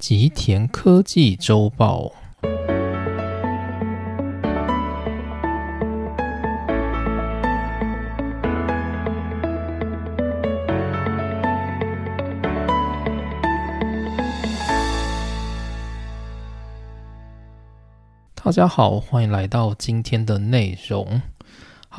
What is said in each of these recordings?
吉田科技周报。大家好，欢迎来到今天的内容。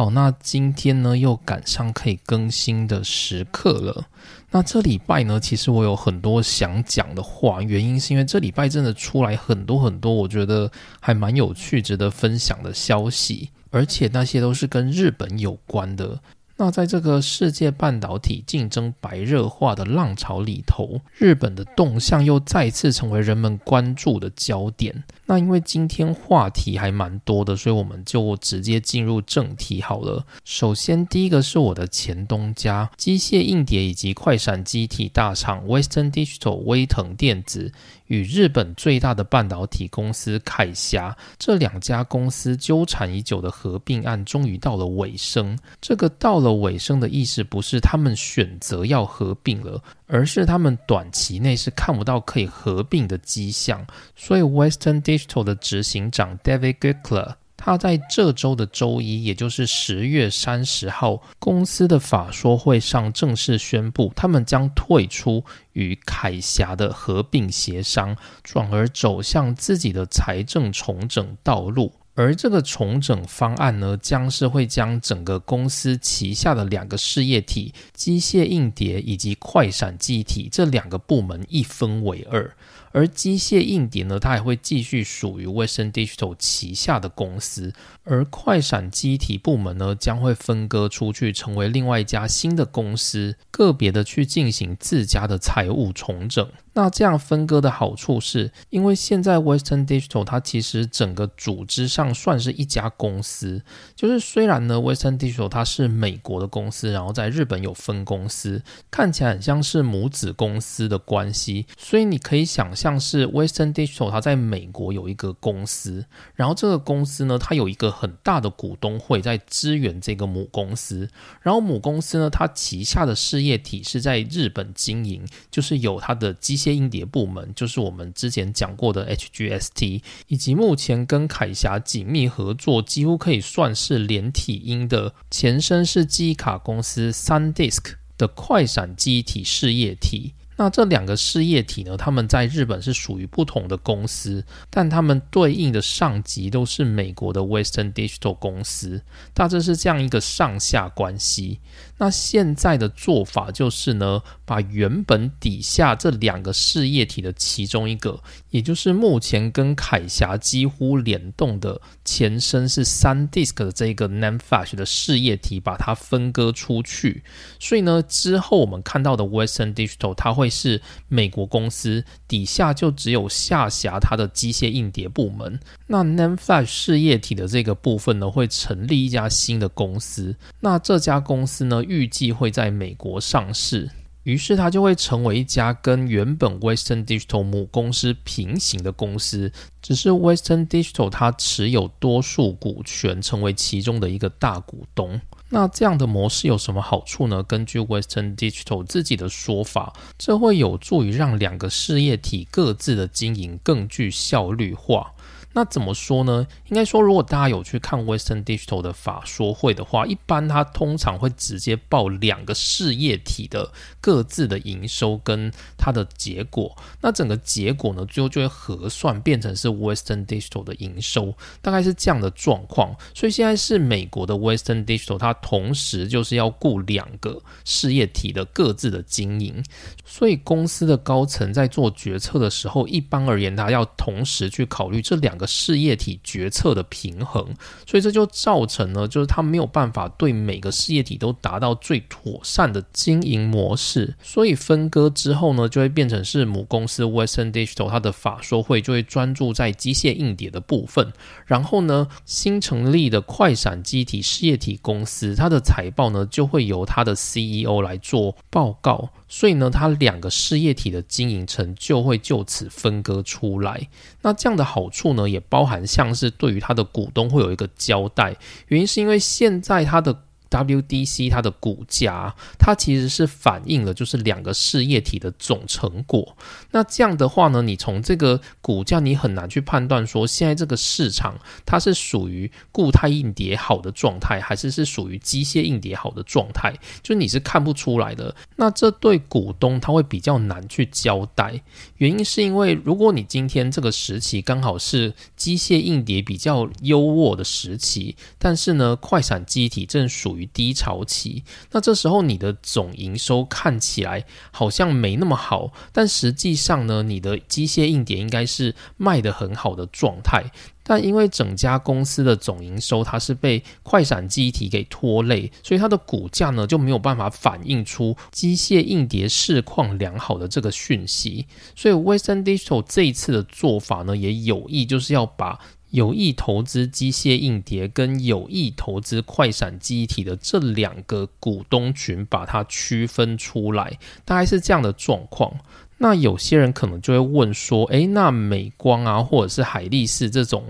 好，那今天呢又赶上可以更新的时刻了。那这礼拜呢，其实我有很多想讲的话，原因是因为这礼拜真的出来很多很多，我觉得还蛮有趣、值得分享的消息，而且那些都是跟日本有关的。那在这个世界半导体竞争白热化的浪潮里头，日本的动向又再次成为人们关注的焦点。那因为今天话题还蛮多的，所以我们就直接进入正题好了。首先，第一个是我的前东家机械硬碟以及快闪机体大厂 Western Digital 威腾电子。与日本最大的半导体公司凯霞这两家公司纠缠已久的合并案终于到了尾声。这个到了尾声的意思，不是他们选择要合并了，而是他们短期内是看不到可以合并的迹象。所以，Western Digital 的执行长 David Gickler。他在这周的周一，也就是十月三十号，公司的法说会上正式宣布，他们将退出与凯霞的合并协商，转而走向自己的财政重整道路。而这个重整方案呢，将是会将整个公司旗下的两个事业体——机械硬碟以及快闪记忆体这两个部门一分为二。而机械硬碟呢，它还会继续属于 Western Digital 旗下的公司，而快闪机体部门呢，将会分割出去，成为另外一家新的公司，个别的去进行自家的财务重整。那这样分割的好处是，因为现在 Western Digital 它其实整个组织上算是一家公司，就是虽然呢 Western Digital 它是美国的公司，然后在日本有分公司，看起来很像是母子公司的关系，所以你可以想象是 Western Digital 它在美国有一个公司，然后这个公司呢它有一个很大的股东会在支援这个母公司，然后母公司呢它旗下的事业体是在日本经营，就是有它的机。些硬碟部门就是我们之前讲过的 HGST，以及目前跟凯霞紧密合作，几乎可以算是连体婴的前身是记忆卡公司 SanDisk 的快闪记忆体事业体。那这两个事业体呢，他们在日本是属于不同的公司，但他们对应的上级都是美国的 Western Digital 公司，大致是这样一个上下关系。那现在的做法就是呢，把原本底下这两个事业体的其中一个，也就是目前跟凯霞几乎联动的前身是三 disk 的这个 NAND Flash 的事业体，把它分割出去。所以呢，之后我们看到的 Western Digital 它会是美国公司底下就只有下辖它的机械硬碟部门。那 NAND Flash 事业体的这个部分呢，会成立一家新的公司。那这家公司呢？预计会在美国上市，于是它就会成为一家跟原本 Western Digital 母公司平行的公司，只是 Western Digital 它持有多数股权，成为其中的一个大股东。那这样的模式有什么好处呢？根据 Western Digital 自己的说法，这会有助于让两个事业体各自的经营更具效率化。那怎么说呢？应该说，如果大家有去看 Western Digital 的法说会的话，一般它通常会直接报两个事业体的各自的营收跟它的结果。那整个结果呢，最后就会核算变成是 Western Digital 的营收，大概是这样的状况。所以现在是美国的 Western Digital，它同时就是要顾两个事业体的各自的经营。所以公司的高层在做决策的时候，一般而言，他要同时去考虑这两。事业体决策的平衡，所以这就造成了，就是他没有办法对每个事业体都达到最妥善的经营模式。所以分割之后呢，就会变成是母公司 Western Digital 它的法说会就会专注在机械硬碟的部分，然后呢，新成立的快闪机体事业体公司，它的财报呢就会由它的 CEO 来做报告。所以呢，它两个事业体的经营层就会就此分割出来。那这样的好处呢，也包含像是对于它的股东会有一个交代。原因是因为现在它的 WDC 它的股价，它其实是反映了就是两个事业体的总成果。那这样的话呢，你从这个股价，你很难去判断说现在这个市场它是属于固态硬碟好的状态，还是是属于机械硬碟好的状态，就你是看不出来的。那这对股东他会比较难去交代，原因是因为如果你今天这个时期刚好是机械硬碟比较优渥的时期，但是呢，快闪机体正属于低潮期，那这时候你的总营收看起来好像没那么好，但实际上呢，你的机械硬碟应该是卖得很好的状态。但因为整家公司的总营收它是被快闪机体给拖累，所以它的股价呢就没有办法反映出机械硬碟市况良好的这个讯息。所以 Western Digital 这一次的做法呢，也有意就是要把有意投资机械硬碟跟有意投资快闪机体的这两个股东群把它区分出来，大概是这样的状况。那有些人可能就会问说，诶，那美光啊，或者是海力士这种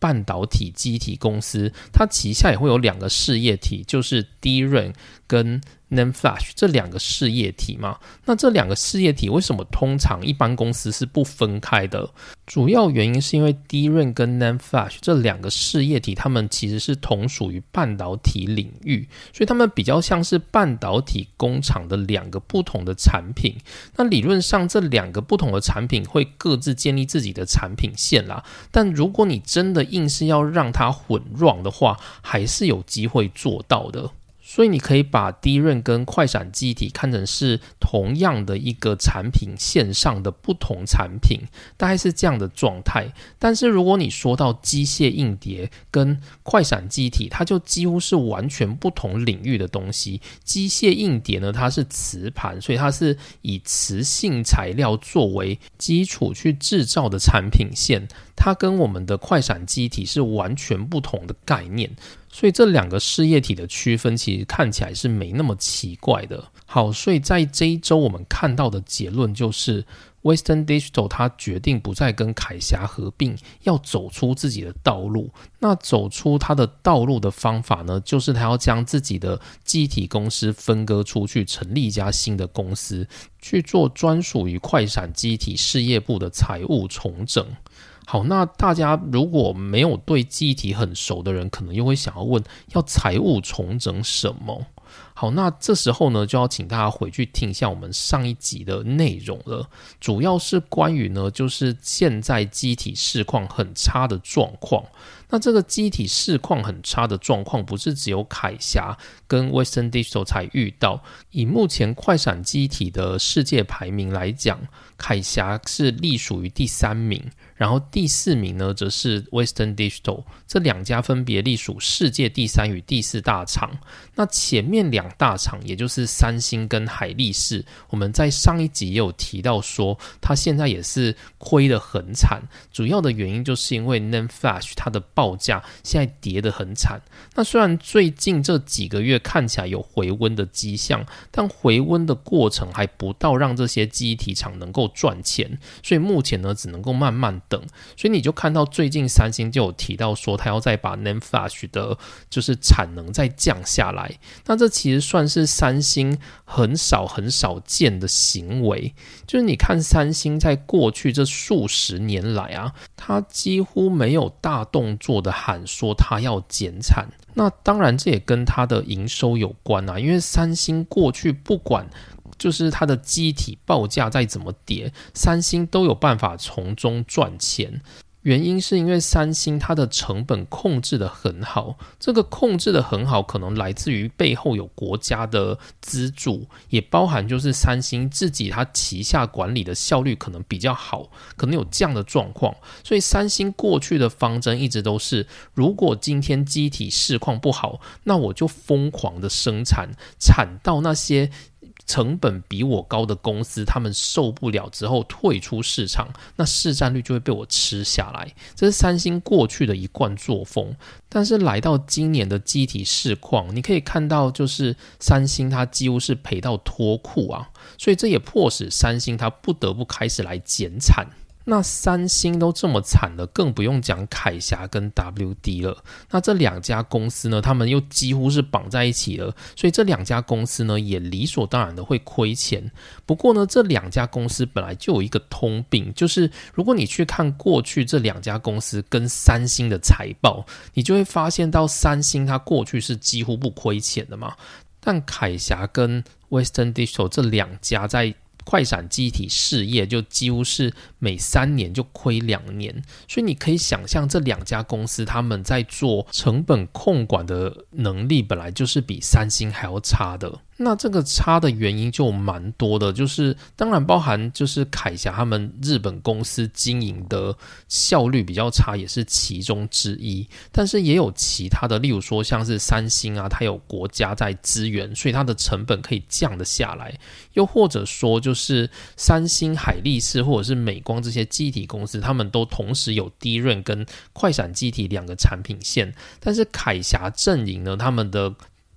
半导体机体公司，它旗下也会有两个事业体，就是 d 润跟 NAND Flash 这两个事业体嘛？那这两个事业体为什么通常一般公司是不分开的？主要原因是因为 DRAM 跟 NAND Flash 这两个事业体，它们其实是同属于半导体领域，所以它们比较像是半导体工厂的两个不同的产品。那理论上，这两个不同的产品会各自建立自己的产品线啦。但如果你真的硬是要让它混乱的话，还是有机会做到的。所以你可以把低润跟快闪机体看成是同样的一个产品线上的不同产品，大概是这样的状态。但是如果你说到机械硬碟跟快闪机体，它就几乎是完全不同领域的东西。机械硬碟呢，它是磁盘，所以它是以磁性材料作为基础去制造的产品线，它跟我们的快闪机体是完全不同的概念。所以这两个事业体的区分，其实看起来是没那么奇怪的。好，所以在这一周我们看到的结论就是，Western Digital 它决定不再跟凯霞合并，要走出自己的道路。那走出它的道路的方法呢，就是它要将自己的机体公司分割出去，成立一家新的公司，去做专属于快闪机体事业部的财务重整。好，那大家如果没有对记忆体很熟的人，可能又会想要问：要财务重整什么？好，那这时候呢，就要请大家回去听一下我们上一集的内容了。主要是关于呢，就是现在机体市况很差的状况。那这个机体市况很差的状况，不是只有凯霞跟 Western Digital 才遇到。以目前快闪机体的世界排名来讲，海峡是隶属于第三名。然后第四名呢，则是 Western Digital，这两家分别隶属世界第三与第四大厂。那前面两大厂，也就是三星跟海力士，我们在上一集也有提到说，它现在也是亏得很惨。主要的原因就是因为 NAND Flash 它的报价现在跌得很惨。那虽然最近这几个月看起来有回温的迹象，但回温的过程还不到让这些机体厂能够赚钱，所以目前呢，只能够慢慢。等，所以你就看到最近三星就有提到说，他要再把 NAND Flash 的，就是产能再降下来。那这其实算是三星很少很少见的行为。就是你看三星在过去这数十年来啊，它几乎没有大动作的喊说它要减产。那当然这也跟它的营收有关啊，因为三星过去不管。就是它的机体报价再怎么跌，三星都有办法从中赚钱。原因是因为三星它的成本控制的很好，这个控制的很好，可能来自于背后有国家的资助，也包含就是三星自己它旗下管理的效率可能比较好，可能有这样的状况。所以三星过去的方针一直都是，如果今天机体市况不好，那我就疯狂的生产，产到那些。成本比我高的公司，他们受不了之后退出市场，那市占率就会被我吃下来。这是三星过去的一贯作风。但是来到今年的机体市况，你可以看到，就是三星它几乎是赔到脱裤啊，所以这也迫使三星它不得不开始来减产。那三星都这么惨了，更不用讲凯霞跟 WD 了。那这两家公司呢，他们又几乎是绑在一起了，所以这两家公司呢，也理所当然的会亏钱。不过呢，这两家公司本来就有一个通病，就是如果你去看过去这两家公司跟三星的财报，你就会发现到三星它过去是几乎不亏钱的嘛。但凯霞跟 Western Digital 这两家在快闪机体事业就几乎是每三年就亏两年，所以你可以想象这两家公司他们在做成本控管的能力本来就是比三星还要差的。那这个差的原因就蛮多的，就是当然包含就是凯霞他们日本公司经营的效率比较差，也是其中之一。但是也有其他的，例如说像是三星啊，它有国家在支援，所以它的成本可以降得下来。又或者说就是三星、海力士或者是美光这些机体公司，他们都同时有低润跟快闪机体两个产品线。但是凯霞阵营呢，他们的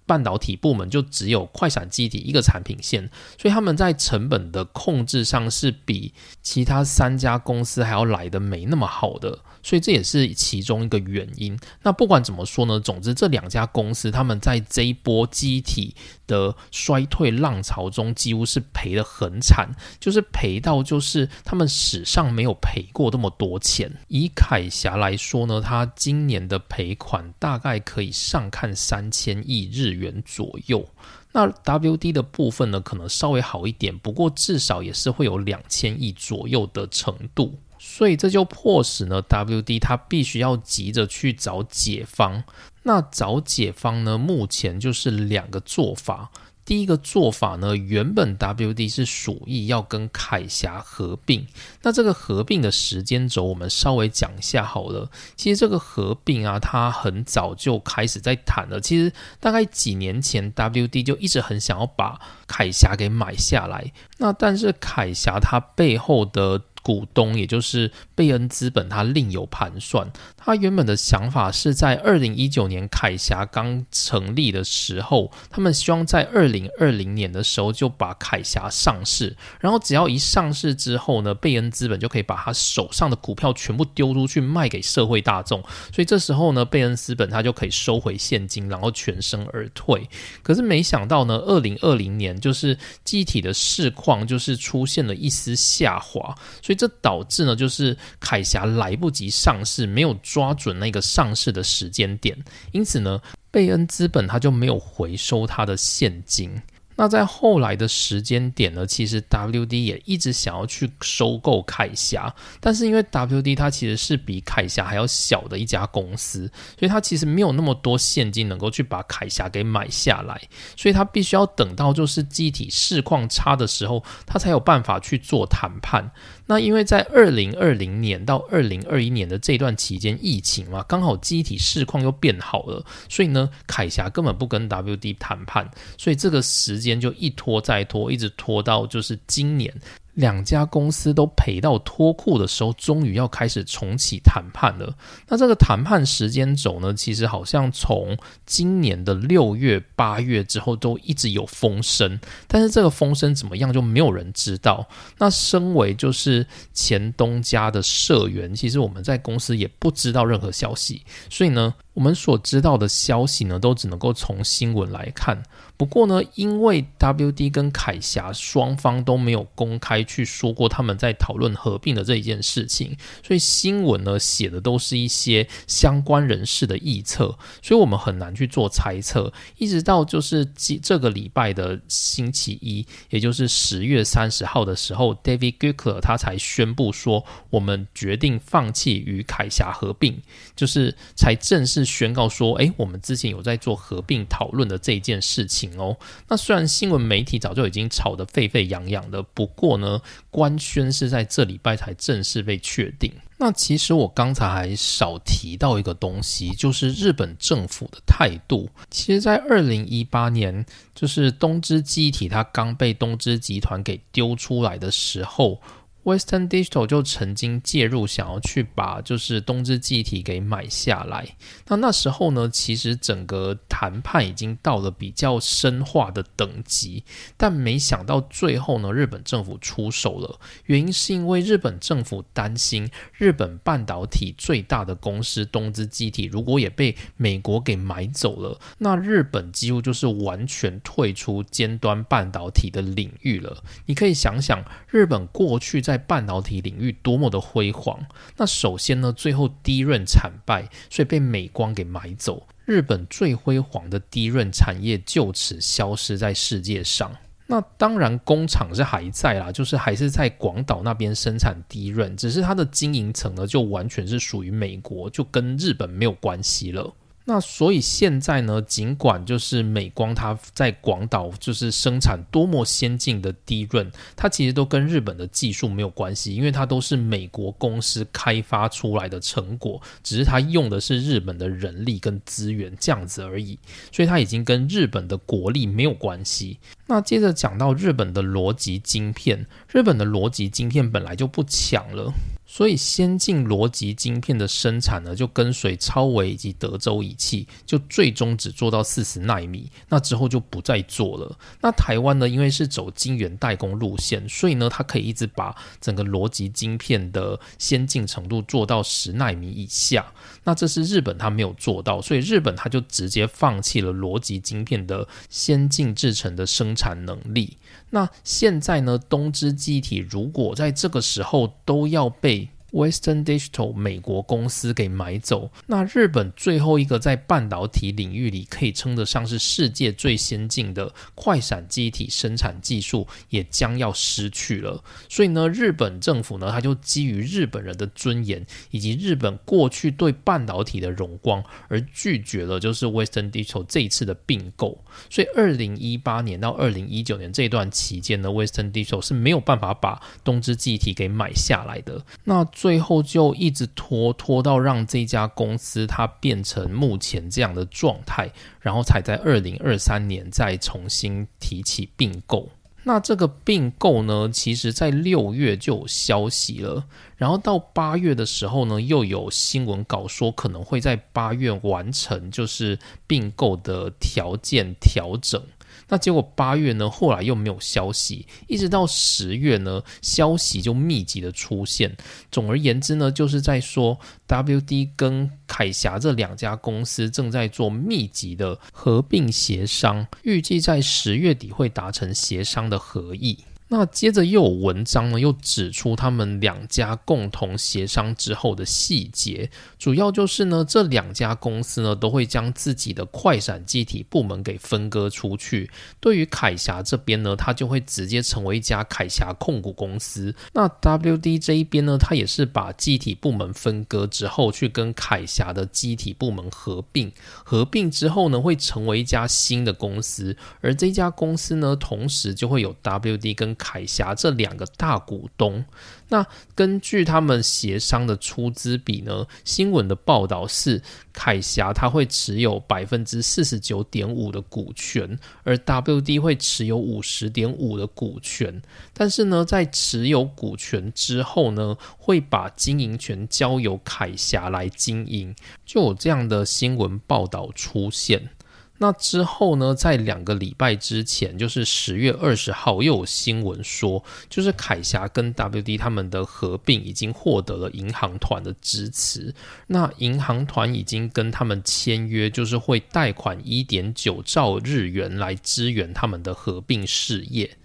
半导体部门就只有快闪机体一个产品线，所以他们在成本的控制上是比其他三家公司还要来的没那么好的。所以这也是其中一个原因。那不管怎么说呢，总之这两家公司他们在这一波机体的衰退浪潮中，几乎是赔得很惨，就是赔到就是他们史上没有赔过这么多钱。以凯霞来说呢，它今年的赔款大概可以上看三千亿日元左右。那 WD 的部分呢，可能稍微好一点，不过至少也是会有两千亿左右的程度。所以这就迫使呢，WD 它必须要急着去找解方。那找解方呢，目前就是两个做法。第一个做法呢，原本 WD 是属意要跟凯霞合并。那这个合并的时间轴，我们稍微讲一下好了。其实这个合并啊，它很早就开始在谈了。其实大概几年前，WD 就一直很想要把凯霞给买下来。那但是凯霞它背后的股东，也就是贝恩资本，他另有盘算。他原本的想法是在二零一九年凯霞刚成立的时候，他们希望在二零二零年的时候就把凯霞上市。然后只要一上市之后呢，贝恩资本就可以把他手上的股票全部丢出去卖给社会大众。所以这时候呢，贝恩资本他就可以收回现金，然后全身而退。可是没想到呢，二零二零年就是机体的市况就是出现了一丝下滑，所以。这导致呢，就是凯霞来不及上市，没有抓准那个上市的时间点，因此呢，贝恩资本他就没有回收他的现金。那在后来的时间点呢，其实 WD 也一直想要去收购凯霞，但是因为 WD 它其实是比凯霞还要小的一家公司，所以它其实没有那么多现金能够去把凯霞给买下来，所以它必须要等到就是机体市况差的时候，它才有办法去做谈判。那因为在二零二零年到二零二一年的这段期间，疫情嘛，刚好机体市况又变好了，所以呢，凯霞根本不跟 WD 谈判，所以这个时间就一拖再拖，一直拖到就是今年。两家公司都赔到脱裤的时候，终于要开始重启谈判了。那这个谈判时间轴呢？其实好像从今年的六月、八月之后都一直有风声，但是这个风声怎么样就没有人知道。那身为就是前东家的社员，其实我们在公司也不知道任何消息，所以呢。我们所知道的消息呢，都只能够从新闻来看。不过呢，因为 WD 跟凯霞双方都没有公开去说过他们在讨论合并的这一件事情，所以新闻呢写的都是一些相关人士的臆测，所以我们很难去做猜测。一直到就是这个礼拜的星期一，也就是十月三十号的时候，David Gucker 他才宣布说，我们决定放弃与凯霞合并，就是才正式。宣告说：“哎，我们之前有在做合并讨论的这一件事情哦。那虽然新闻媒体早就已经吵得沸沸扬扬的，不过呢，官宣是在这礼拜才正式被确定。那其实我刚才还少提到一个东西，就是日本政府的态度。其实，在二零一八年，就是东芝机体它刚被东芝集团给丢出来的时候。” Western Digital 就曾经介入，想要去把就是东芝记忆体给买下来。那那时候呢，其实整个谈判已经到了比较深化的等级，但没想到最后呢，日本政府出手了。原因是因为日本政府担心日本半导体最大的公司东芝记忆体如果也被美国给买走了，那日本几乎就是完全退出尖端半导体的领域了。你可以想想，日本过去在在半导体领域多么的辉煌。那首先呢，最后低润惨败，所以被美光给买走。日本最辉煌的低润产业就此消失在世界上。那当然，工厂是还在啦，就是还是在广岛那边生产低润，只是它的经营层呢，就完全是属于美国，就跟日本没有关系了。那所以现在呢，尽管就是美光它在广岛就是生产多么先进的低润，它其实都跟日本的技术没有关系，因为它都是美国公司开发出来的成果，只是它用的是日本的人力跟资源这样子而已，所以它已经跟日本的国力没有关系。那接着讲到日本的逻辑晶片，日本的逻辑晶片本来就不强了。所以，先进逻辑晶片的生产呢，就跟随超微以及德州仪器，就最终只做到四十纳米，那之后就不再做了。那台湾呢，因为是走晶圆代工路线，所以呢，它可以一直把整个逻辑晶片的先进程度做到十纳米以下。那这是日本它没有做到，所以日本它就直接放弃了逻辑晶片的先进制程的生产能力。那现在呢，东芝机体如果在这个时候都要被 Western Digital 美国公司给买走，那日本最后一个在半导体领域里可以称得上是世界最先进的快闪机体生产技术，也将要失去了。所以呢，日本政府呢，他就基于日本人的尊严以及日本过去对半导体的荣光，而拒绝了就是 Western Digital 这一次的并购。所以，二零一八年到二零一九年这段期间呢，Western Digital 是没有办法把东芝记忆体给买下来的。那最后就一直拖拖到让这家公司它变成目前这样的状态，然后才在二零二三年再重新提起并购。那这个并购呢，其实在六月就有消息了，然后到八月的时候呢，又有新闻稿说可能会在八月完成，就是并购的条件调整。那结果八月呢，后来又没有消息，一直到十月呢，消息就密集的出现。总而言之呢，就是在说 WD 跟凯霞这两家公司正在做密集的合并协商，预计在十月底会达成协商的合意。那接着又有文章呢，又指出他们两家共同协商之后的细节，主要就是呢，这两家公司呢都会将自己的快闪机体部门给分割出去。对于凯霞这边呢，它就会直接成为一家凯霞控股公司。那 WD 这一边呢，它也是把机体部门分割之后，去跟凯霞的机体部门合并。合并之后呢，会成为一家新的公司，而这家公司呢，同时就会有 WD 跟凯霞这两个大股东，那根据他们协商的出资比呢？新闻的报道是，凯霞他会持有百分之四十九点五的股权，而 WD 会持有五十点五的股权。但是呢，在持有股权之后呢，会把经营权交由凯霞来经营，就有这样的新闻报道出现。那之后呢，在两个礼拜之前，就是十月二十号，又有新闻说，就是凯霞跟 WD 他们的合并已经获得了银行团的支持。那银行团已经跟他们签约，就是会贷款一点九兆日元来支援他们的合并事业。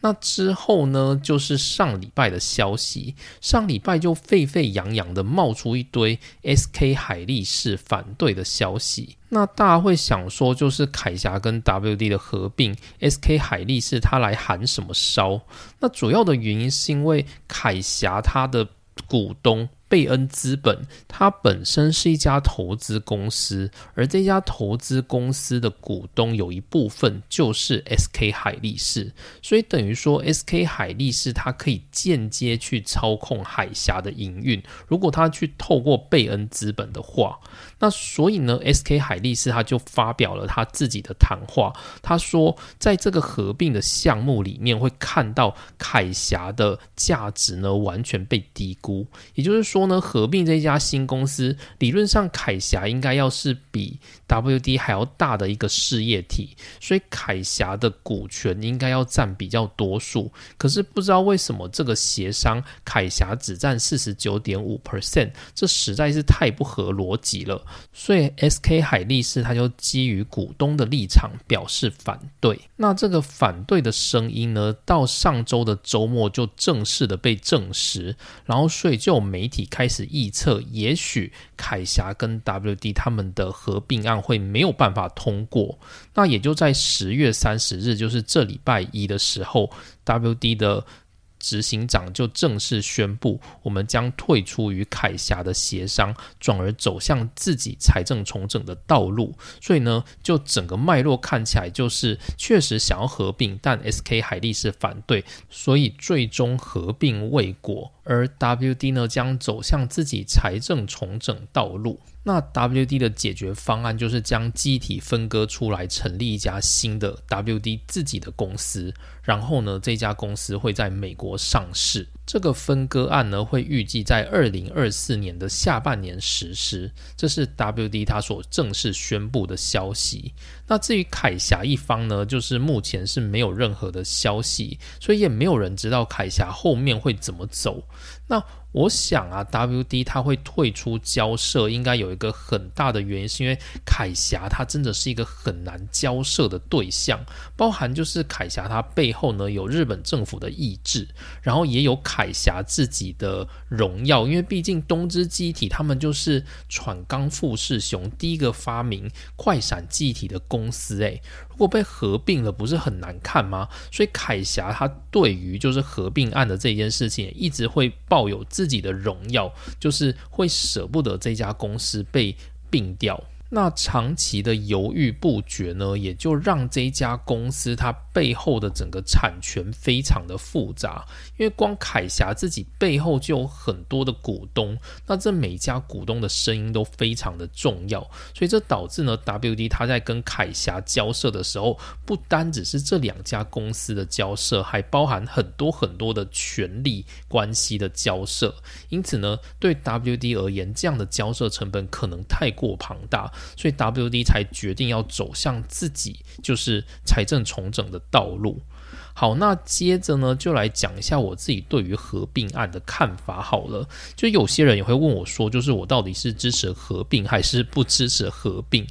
那之后呢，就是上礼拜的消息。上礼拜就沸沸扬扬的冒出一堆 SK 海力士反对的消息。那大家会想说，就是凯霞跟 WD 的合并，SK 海力士他来喊什么烧？那主要的原因是因为凯霞他的股东贝恩资本，它本身是一家投资公司，而这家投资公司的股东有一部分就是 SK 海力士，所以等于说 SK 海力士它可以间接去操控海峡的营运。如果它去透过贝恩资本的话，那所以呢，SK 海力士他就发表了他自己的谈话，他说，在这个合并的项目里面，会看到凯霞的价值呢完全被低估，也就是说呢，合并这家新公司，理论上凯霞应该要是比 WD 还要大的一个事业体，所以凯霞的股权应该要占比较多数，可是不知道为什么这个协商凯霞只占四十九点五 percent，这实在是太不合逻辑了。所以，SK 海力士他就基于股东的立场表示反对。那这个反对的声音呢，到上周的周末就正式的被证实。然后，所以就有媒体开始预测，也许凯霞跟 WD 他们的合并案会没有办法通过。那也就在十月三十日，就是这礼拜一的时候，WD 的。执行长就正式宣布，我们将退出与凯霞的协商，转而走向自己财政重整的道路。所以呢，就整个脉络看起来，就是确实想要合并，但 SK 海力士反对，所以最终合并未果。而 WD 呢，将走向自己财政重整道路。那 WD 的解决方案就是将机体分割出来，成立一家新的 WD 自己的公司。然后呢，这家公司会在美国上市。这个分割案呢，会预计在二零二四年的下半年实施，这是 WD 他所正式宣布的消息。那至于凯霞一方呢，就是目前是没有任何的消息，所以也没有人知道凯霞后面会怎么走。那我想啊，WD 它会退出交涉，应该有一个很大的原因，是因为凯霞它真的是一个很难交涉的对象，包含就是凯霞它背后呢有日本政府的意志，然后也有凯霞自己的荣耀，因为毕竟东芝机体他们就是喘钢富士雄第一个发明快闪机体的公司，诶，如果被合并了，不是很难看吗？所以凯霞他对于就是合并案的这件事情，一直会抱有。自己的荣耀，就是会舍不得这家公司被并掉。那长期的犹豫不决呢，也就让这家公司它背后的整个产权非常的复杂。因为光凯霞自己背后就有很多的股东，那这每家股东的声音都非常的重要，所以这导致呢，WD 它在跟凯霞交涉的时候，不单只是这两家公司的交涉，还包含很多很多的权力关系的交涉。因此呢，对 WD 而言，这样的交涉成本可能太过庞大。所以 WD 才决定要走向自己就是财政重整的道路。好，那接着呢，就来讲一下我自己对于合并案的看法。好了，就有些人也会问我说，就是我到底是支持合并还是不支持合并？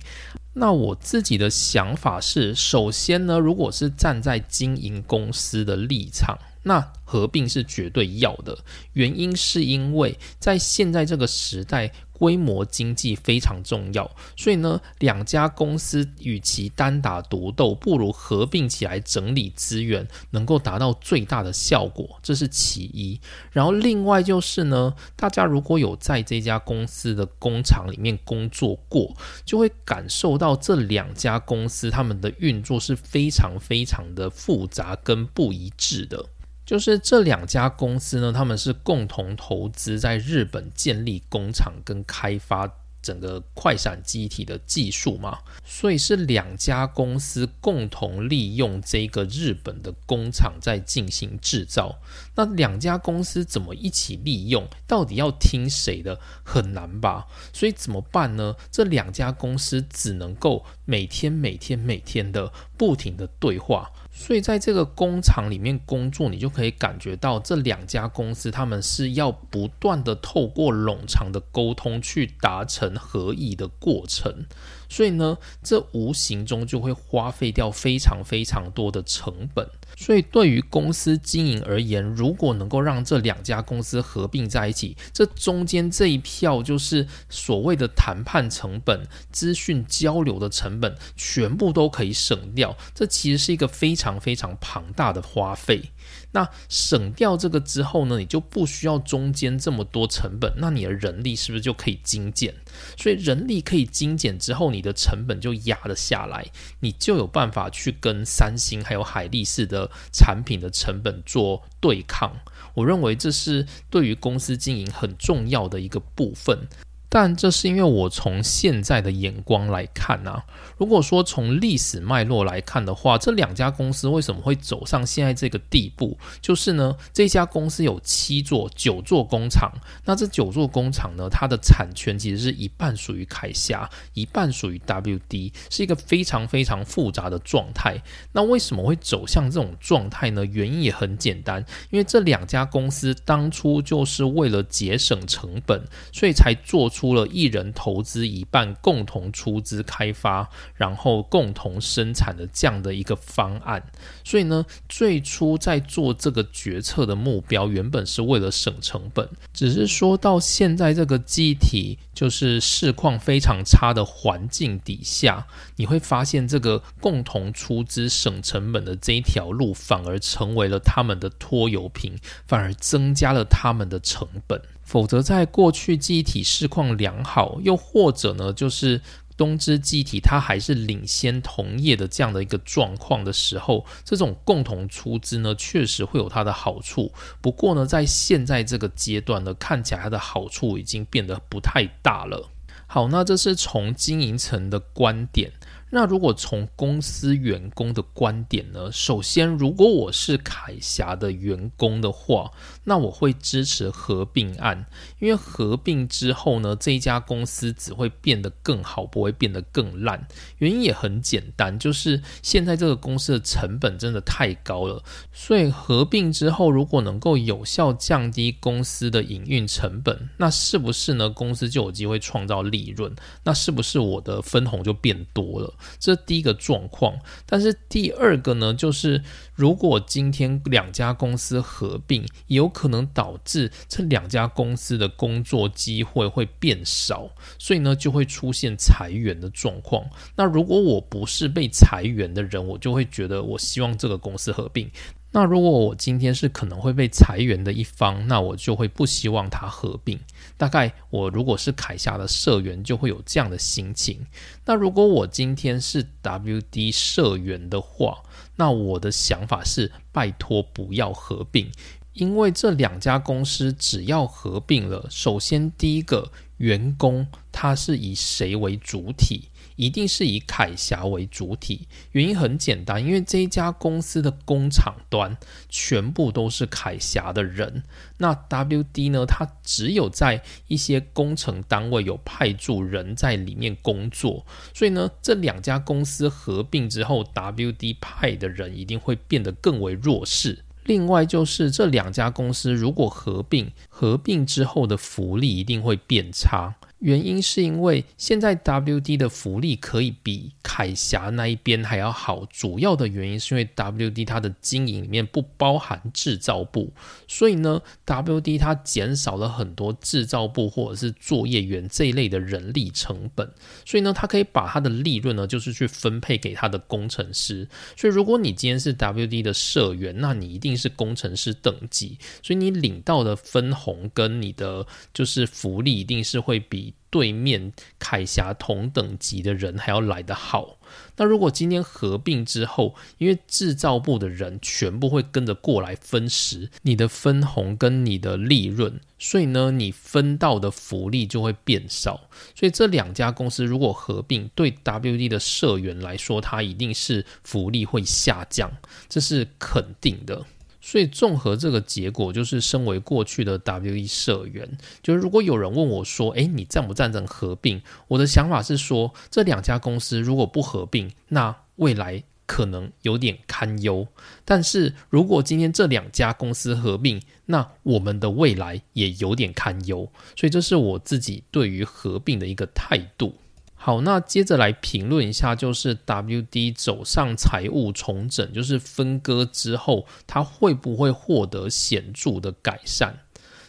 那我自己的想法是，首先呢，如果是站在经营公司的立场，那合并是绝对要的。原因是因为在现在这个时代。规模经济非常重要，所以呢，两家公司与其单打独斗，不如合并起来整理资源，能够达到最大的效果，这是其一。然后另外就是呢，大家如果有在这家公司的工厂里面工作过，就会感受到这两家公司他们的运作是非常非常的复杂跟不一致的。就是这两家公司呢，他们是共同投资在日本建立工厂跟开发整个快闪机体的技术嘛，所以是两家公司共同利用这个日本的工厂在进行制造。那两家公司怎么一起利用？到底要听谁的？很难吧？所以怎么办呢？这两家公司只能够每天每天每天的不停的对话。所以在这个工厂里面工作，你就可以感觉到这两家公司他们是要不断的透过冗长的沟通去达成合意的过程。所以呢，这无形中就会花费掉非常非常多的成本。所以对于公司经营而言，如果能够让这两家公司合并在一起，这中间这一票就是所谓的谈判成本、资讯交流的成本，全部都可以省掉。这其实是一个非常。非常庞大的花费。那省掉这个之后呢，你就不需要中间这么多成本，那你的人力是不是就可以精简？所以人力可以精简之后，你的成本就压了下来，你就有办法去跟三星还有海力士的产品的成本做对抗。我认为这是对于公司经营很重要的一个部分。但这是因为我从现在的眼光来看呢。如果说从历史脉络来看的话，这两家公司为什么会走上现在这个地步？就是呢，这家公司有七座、九座工厂。那这九座工厂呢，它的产权其实是一半属于凯霞，一半属于 WD，是一个非常非常复杂的状态。那为什么会走向这种状态呢？原因也很简单，因为这两家公司当初就是为了节省成本，所以才做出。了一人投资一半，共同出资开发，然后共同生产的这样的一个方案。所以呢，最初在做这个决策的目标，原本是为了省成本。只是说到现在这个机体就是市况非常差的环境底下，你会发现这个共同出资省成本的这一条路，反而成为了他们的拖油瓶，反而增加了他们的成本。否则，在过去记忆体市况良好，又或者呢，就是东芝机体它还是领先同业的这样的一个状况的时候，这种共同出资呢，确实会有它的好处。不过呢，在现在这个阶段呢，看起来它的好处已经变得不太大了。好，那这是从经营层的观点。那如果从公司员工的观点呢？首先，如果我是凯霞的员工的话，那我会支持合并案，因为合并之后呢，这一家公司只会变得更好，不会变得更烂。原因也很简单，就是现在这个公司的成本真的太高了，所以合并之后，如果能够有效降低公司的营运成本，那是不是呢？公司就有机会创造利润？那是不是我的分红就变多了？这第一个状况，但是第二个呢，就是如果今天两家公司合并，有可能导致这两家公司的工作机会会变少，所以呢就会出现裁员的状况。那如果我不是被裁员的人，我就会觉得我希望这个公司合并。那如果我今天是可能会被裁员的一方，那我就会不希望它合并。大概我如果是凯霞的社员，就会有这样的心情。那如果我今天是 WD 社员的话，那我的想法是拜托不要合并，因为这两家公司只要合并了，首先第一个员工他是以谁为主体？一定是以凯霞为主体，原因很简单，因为这一家公司的工厂端全部都是凯霞的人。那 WD 呢？它只有在一些工程单位有派驻人在里面工作，所以呢，这两家公司合并之后，WD 派的人一定会变得更为弱势。另外就是这两家公司如果合并，合并之后的福利一定会变差。原因是因为现在 WD 的福利可以比凯霞那一边还要好，主要的原因是因为 WD 它的经营里面不包含制造部，所以呢，WD 它减少了很多制造部或者是作业员这一类的人力成本，所以呢，它可以把它的利润呢，就是去分配给它的工程师。所以如果你今天是 WD 的社员，那你一定是工程师等级，所以你领到的分红跟你的就是福利一定是会比。对面凯霞同等级的人还要来得好。那如果今天合并之后，因为制造部的人全部会跟着过来分食你的分红跟你的利润，所以呢，你分到的福利就会变少。所以这两家公司如果合并，对 WD 的社员来说，它一定是福利会下降，这是肯定的。所以综合这个结果，就是身为过去的 WE 社员，就是如果有人问我说：“诶，你赞不赞成合并？”我的想法是说，这两家公司如果不合并，那未来可能有点堪忧；但是如果今天这两家公司合并，那我们的未来也有点堪忧。所以这是我自己对于合并的一个态度。好，那接着来评论一下，就是 WD 走上财务重整，就是分割之后，它会不会获得显著的改善？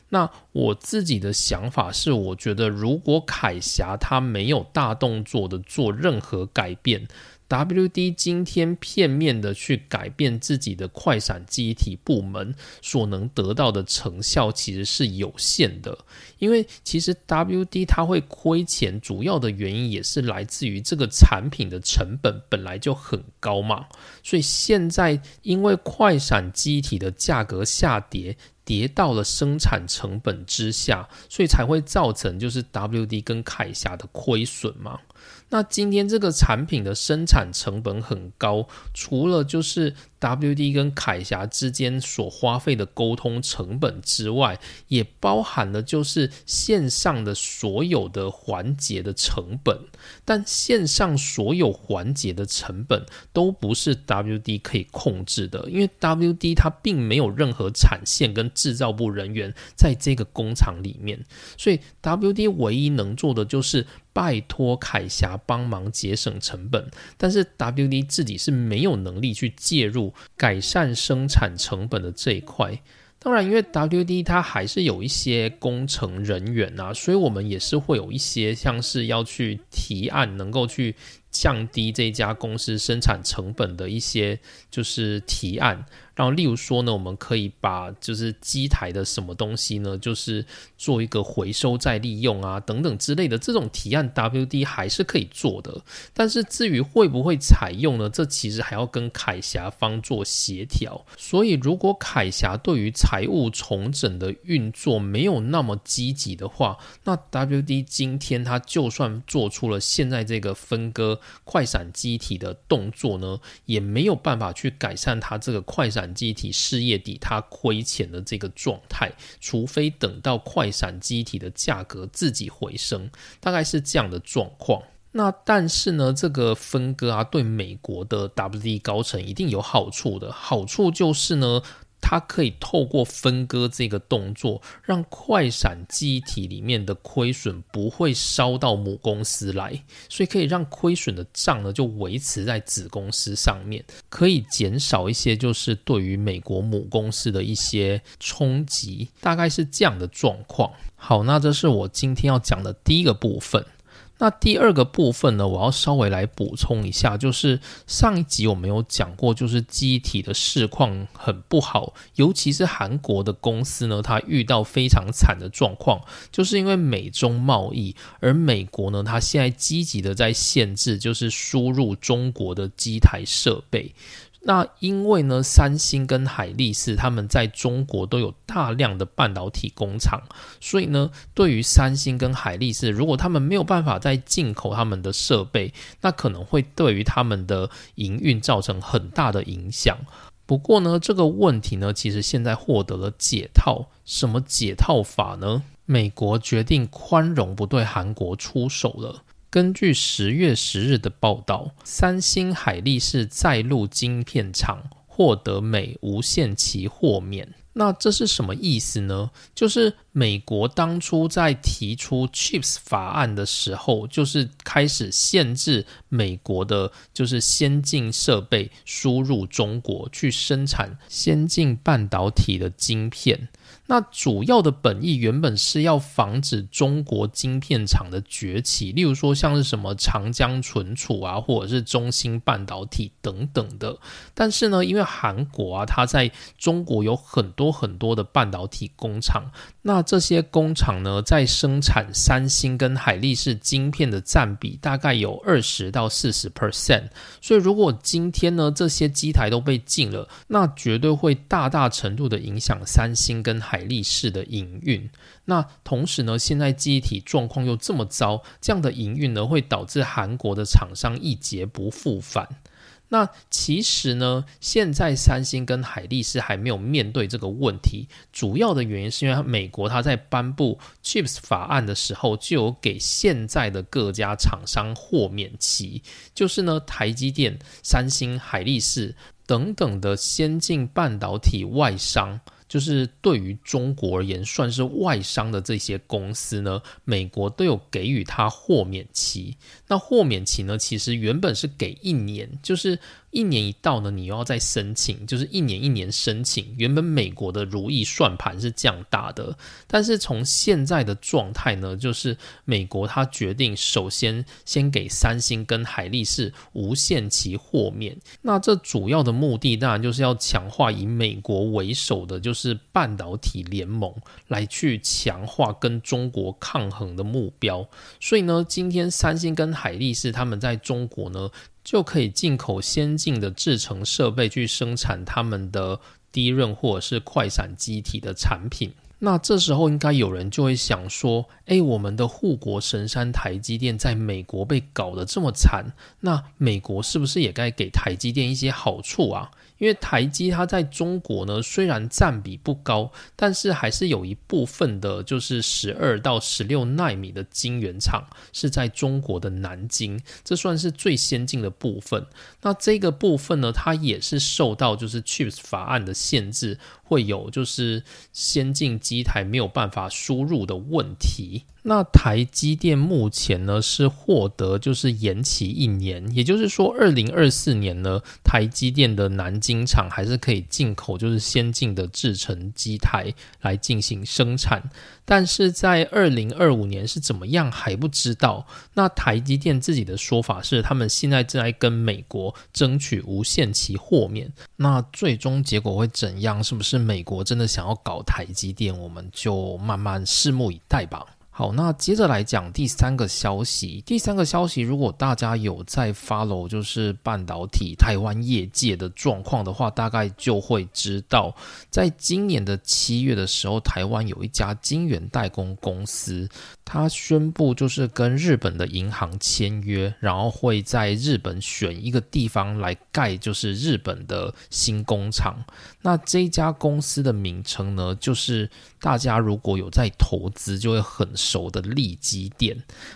那我自己的想法是，我觉得如果凯霞它没有大动作的做任何改变 WD 今天片面的去改变自己的快闪记忆体部门所能得到的成效，其实是有限的。因为其实 WD 它会亏钱，主要的原因也是来自于这个产品的成本本来就很高嘛。所以现在因为快闪记忆体的价格下跌，跌到了生产成本之下，所以才会造成就是 WD 跟凯霞的亏损嘛。那今天这个产品的生产成本很高，除了就是 WD 跟凯霞之间所花费的沟通成本之外，也包含了就是线上的所有的环节的成本。但线上所有环节的成本都不是 WD 可以控制的，因为 WD 它并没有任何产线跟制造部人员在这个工厂里面，所以 WD 唯一能做的就是。拜托凯霞帮忙节省成本，但是 WD 自己是没有能力去介入改善生产成本的这一块。当然，因为 WD 它还是有一些工程人员啊，所以我们也是会有一些像是要去提案，能够去。降低这家公司生产成本的一些就是提案，然后例如说呢，我们可以把就是机台的什么东西呢，就是做一个回收再利用啊等等之类的这种提案，WD 还是可以做的。但是至于会不会采用呢，这其实还要跟凯霞方做协调。所以如果凯霞对于财务重整的运作没有那么积极的话，那 WD 今天它就算做出了现在这个分割。快闪机体的动作呢，也没有办法去改善它这个快闪机体事业底它亏钱的这个状态，除非等到快闪机体的价格自己回升，大概是这样的状况。那但是呢，这个分割啊，对美国的 WD 高层一定有好处的，好处就是呢。它可以透过分割这个动作，让快闪记忆体里面的亏损不会烧到母公司来，所以可以让亏损的账呢就维持在子公司上面，可以减少一些就是对于美国母公司的一些冲击，大概是这样的状况。好，那这是我今天要讲的第一个部分。那第二个部分呢，我要稍微来补充一下，就是上一集我们有讲过，就是机体的市况很不好，尤其是韩国的公司呢，它遇到非常惨的状况，就是因为美中贸易，而美国呢，它现在积极的在限制，就是输入中国的机台设备。那因为呢，三星跟海力士他们在中国都有大量的半导体工厂，所以呢，对于三星跟海力士，如果他们没有办法再进口他们的设备，那可能会对于他们的营运造成很大的影响。不过呢，这个问题呢，其实现在获得了解套。什么解套法呢？美国决定宽容，不对韩国出手了。根据十月十日的报道，三星海力士再入晶片厂获得美无限期豁免。那这是什么意思呢？就是美国当初在提出 Chips 法案的时候，就是开始限制美国的，就是先进设备输入中国去生产先进半导体的晶片。那主要的本意原本是要防止中国晶片厂的崛起，例如说像是什么长江存储啊，或者是中芯半导体等等的。但是呢，因为韩国啊，它在中国有很多很多的半导体工厂，那这些工厂呢，在生产三星跟海力士晶片的占比大概有二十到四十 percent。所以如果今天呢，这些机台都被禁了，那绝对会大大程度的影响三星跟海。力士的营运，那同时呢，现在记忆体状况又这么糟，这样的营运呢，会导致韩国的厂商一劫不复返。那其实呢，现在三星跟海力士还没有面对这个问题，主要的原因是因为美国它在颁布 Chips 法案的时候，就有给现在的各家厂商豁免期，就是呢，台积电、三星、海力士等等的先进半导体外商。就是对于中国而言，算是外商的这些公司呢，美国都有给予它豁免期。那豁免期呢，其实原本是给一年，就是一年一到呢，你又要再申请，就是一年一年申请。原本美国的如意算盘是这样打的，但是从现在的状态呢，就是美国它决定首先先给三星跟海力士无限期豁免。那这主要的目的当然就是要强化以美国为首的，就是半导体联盟来去强化跟中国抗衡的目标。所以呢，今天三星跟海力士他们在中国呢。就可以进口先进的制成设备去生产他们的低润或者是快闪机体的产品。那这时候应该有人就会想说：，哎，我们的护国神山台积电在美国被搞得这么惨，那美国是不是也该给台积电一些好处啊？因为台积它在中国呢，虽然占比不高，但是还是有一部分的，就是十二到十六纳米的晶圆厂是在中国的南京，这算是最先进的部分。那这个部分呢，它也是受到就是 Chips 法案的限制。会有就是先进机台没有办法输入的问题。那台积电目前呢是获得就是延期一年，也就是说二零二四年呢，台积电的南京厂还是可以进口就是先进的制程机台来进行生产。但是在二零二五年是怎么样还不知道。那台积电自己的说法是，他们现在正在跟美国争取无限期豁免。那最终结果会怎样？是不是美国真的想要搞台积电？我们就慢慢拭目以待吧。好，那接着来讲第三个消息。第三个消息，如果大家有在 follow 就是半导体台湾业界的状况的话，大概就会知道，在今年的七月的时候，台湾有一家晶圆代工公司。它宣布，就是跟日本的银行签约，然后会在日本选一个地方来盖，就是日本的新工厂。那这家公司的名称呢，就是大家如果有在投资，就会很熟的利基店。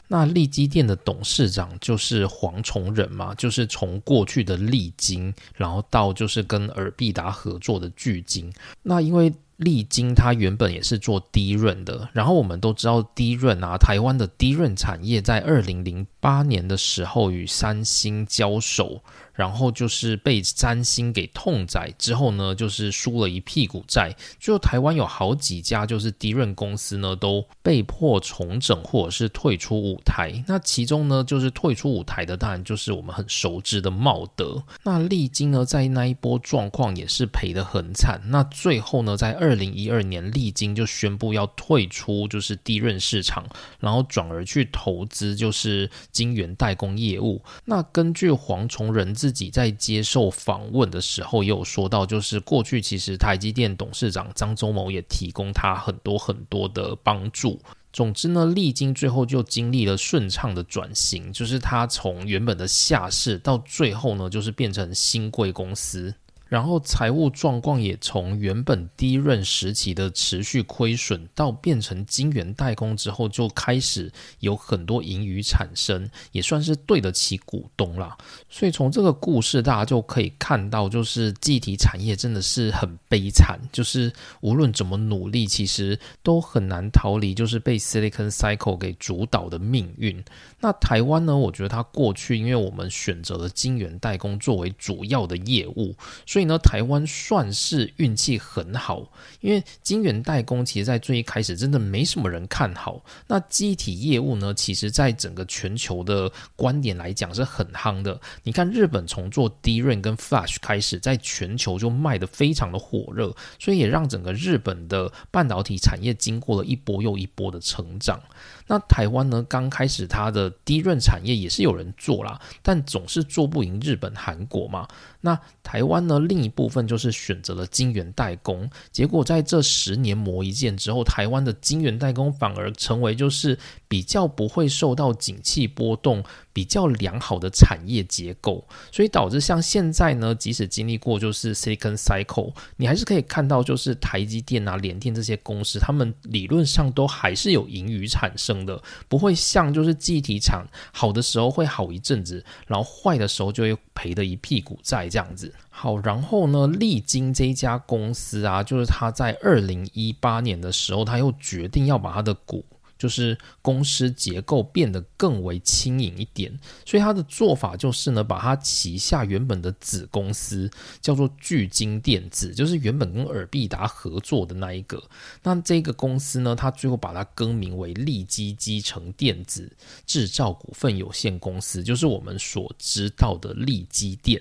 那利基店的董事长就是黄崇仁嘛，就是从过去的利金，然后到就是跟尔必达合作的巨金。那因为利晶它原本也是做低润的，然后我们都知道低润啊，台湾的低润产业在二零零八年的时候与三星交手。然后就是被三星给痛宰之后呢，就是输了一屁股债。最后台湾有好几家就是低润公司呢，都被迫重整或者是退出舞台。那其中呢，就是退出舞台的，当然就是我们很熟知的茂德。那历经呢，在那一波状况也是赔得很惨。那最后呢，在二二零一二年，历经就宣布要退出就是低润市场，然后转而去投资就是晶圆代工业务。那根据黄崇仁。自己在接受访问的时候也有说到，就是过去其实台积电董事长张忠谋也提供他很多很多的帮助。总之呢，历经最后就经历了顺畅的转型，就是他从原本的下市到最后呢，就是变成新贵公司。然后财务状况也从原本低润时期的持续亏损，到变成晶圆代工之后就开始有很多盈余产生，也算是对得起股东啦。所以从这个故事大家就可以看到，就是记忆体产业真的是很悲惨，就是无论怎么努力，其实都很难逃离就是被 Silicon Cycle 给主导的命运。那台湾呢？我觉得它过去因为我们选择了晶圆代工作为主要的业务，所以。呢，台湾算是运气很好，因为晶圆代工其实在最一开始真的没什么人看好。那机体业务呢，其实在整个全球的观点来讲是很夯的。你看日本从做 DRAM 跟 Flash 开始，在全球就卖的非常的火热，所以也让整个日本的半导体产业经过了一波又一波的成长。那台湾呢，刚开始它的低润产业也是有人做啦，但总是做不赢日本、韩国嘛。那台湾呢？另一部分就是选择了晶圆代工，结果在这十年磨一剑之后，台湾的晶圆代工反而成为就是比较不会受到景气波动、比较良好的产业结构，所以导致像现在呢，即使经历过就是 Silicon Cycle，你还是可以看到就是台积电啊、联电这些公司，他们理论上都还是有盈余产生的，不会像就是记忆体厂好的时候会好一阵子，然后坏的时候就会赔的一屁股债。这样子好，然后呢？历经这家公司啊，就是他在二零一八年的时候，他又决定要把他的股。就是公司结构变得更为轻盈一点。所以他的做法就是呢，把他旗下原本的子公司叫做巨晶电子，就是原本跟尔必达合作的那一个。那这个公司呢，他最后把它更名为利基基成电子制造股份有限公司，就是我们所知道的利基电。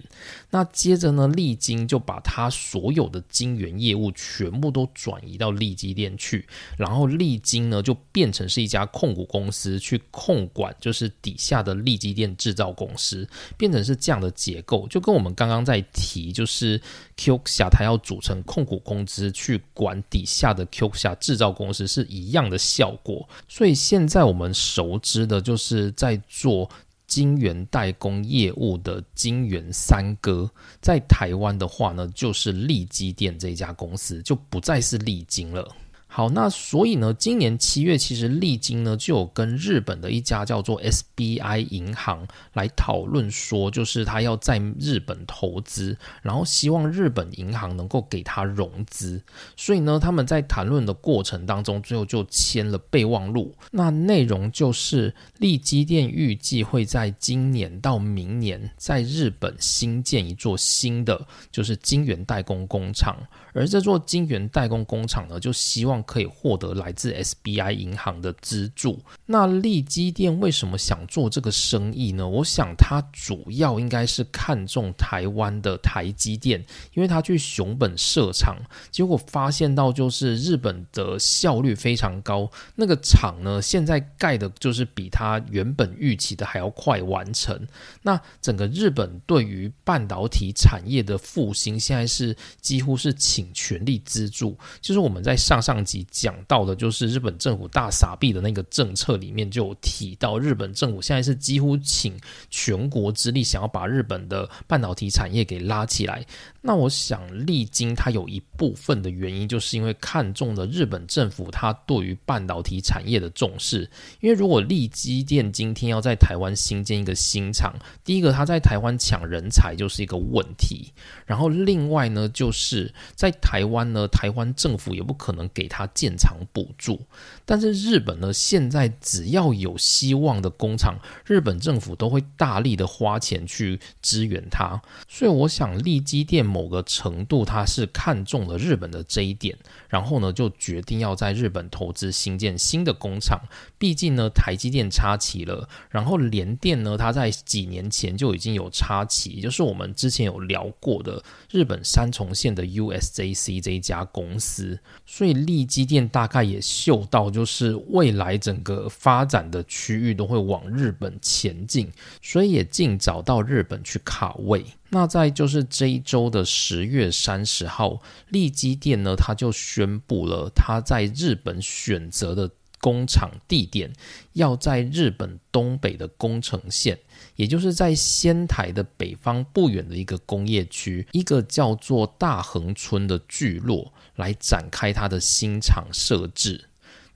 那接着呢，利晶就把它所有的晶圆业务全部都转移到利基电去，然后利晶呢就变成是一家控股公司去控管，就是底下的利基电制造公司，变成是这样的结构，就跟我们刚刚在提，就是 QXIA 它要组成控股公司去管底下的 QXIA 制造公司是一样的效果。所以现在我们熟知的就是在做。晶圆代工业务的晶圆三哥，在台湾的话呢，就是利基电这家公司，就不再是利晶了。好，那所以呢，今年七月其实利金呢就有跟日本的一家叫做 SBI 银行来讨论说，就是他要在日本投资，然后希望日本银行能够给他融资。所以呢，他们在谈论的过程当中，最后就签了备忘录。那内容就是利基电预计会在今年到明年在日本新建一座新的就是晶圆代工工厂，而这座晶圆代工工厂呢，就希望。可以获得来自 SBI 银行的资助。那利基电为什么想做这个生意呢？我想他主要应该是看中台湾的台积电，因为他去熊本设厂，结果发现到就是日本的效率非常高，那个厂呢现在盖的就是比他原本预期的还要快完成。那整个日本对于半导体产业的复兴，现在是几乎是请全力资助，就是我们在上上集。讲到的就是日本政府大傻逼的那个政策里面就提到，日本政府现在是几乎倾全国之力，想要把日本的半导体产业给拉起来。那我想，历经它有一部分的原因，就是因为看中了日本政府它对于半导体产业的重视。因为如果立基电今天要在台湾新建一个新厂，第一个它在台湾抢人才就是一个问题，然后另外呢，就是在台湾呢，台湾政府也不可能给他建厂补助。但是日本呢，现在只要有希望的工厂，日本政府都会大力的花钱去支援它。所以我想，立基电。某个程度，他是看中了日本的这一点，然后呢，就决定要在日本投资新建新的工厂。毕竟呢，台积电插旗了，然后联电呢，它在几年前就已经有插旗，就是我们之前有聊过的日本三重县的 US USJC 这一家公司。所以立基电大概也嗅到，就是未来整个发展的区域都会往日本前进，所以也尽早到日本去卡位。那在就是这一周的十月三十号，利基电呢，他就宣布了他在日本选择的工厂地点，要在日本东北的宫城县，也就是在仙台的北方不远的一个工业区，一个叫做大横村的聚落，来展开它的新厂设置。